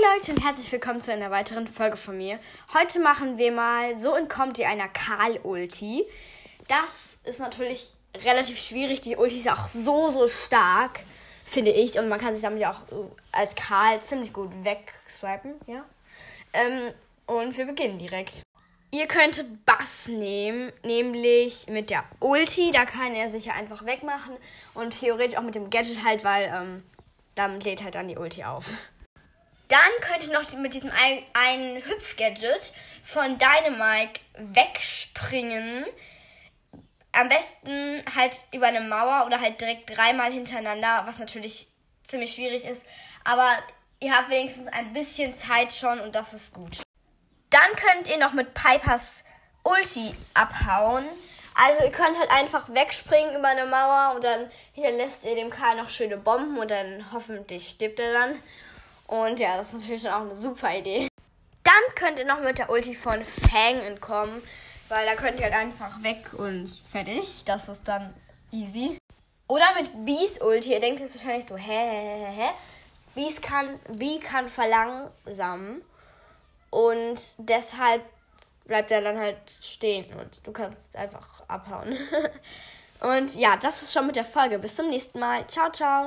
Hi Leute und herzlich willkommen zu einer weiteren Folge von mir. Heute machen wir mal So entkommt ihr einer Karl-Ulti. Das ist natürlich relativ schwierig. Die Ulti ist auch so, so stark, finde ich. Und man kann sich damit ja auch als Karl ziemlich gut wegswipen, ja. Ähm, und wir beginnen direkt. Ihr könntet Bass nehmen, nämlich mit der Ulti. Da kann er sich ja einfach wegmachen. Und theoretisch auch mit dem Gadget halt, weil ähm, damit lädt halt dann die Ulti auf. Dann könnt ihr noch mit diesem einen Hüpf-Gadget von Dynamike wegspringen. Am besten halt über eine Mauer oder halt direkt dreimal hintereinander, was natürlich ziemlich schwierig ist. Aber ihr habt wenigstens ein bisschen Zeit schon und das ist gut. Dann könnt ihr noch mit Pipers Ulti abhauen. Also ihr könnt halt einfach wegspringen über eine Mauer und dann hinterlässt ihr dem Karl noch schöne Bomben und dann hoffentlich stirbt er dann. Und ja, das ist natürlich auch eine super Idee. Dann könnt ihr noch mit der Ulti von Fang entkommen, weil da könnt ihr halt einfach weg und fertig. Das ist dann easy. Oder mit Bees Ulti. Ihr denkt jetzt wahrscheinlich so, hä, hä, hä, hä. Bees kann, Bee kann verlangsamen. Und deshalb bleibt er dann halt stehen und du kannst einfach abhauen. und ja, das ist schon mit der Folge. Bis zum nächsten Mal. Ciao, ciao.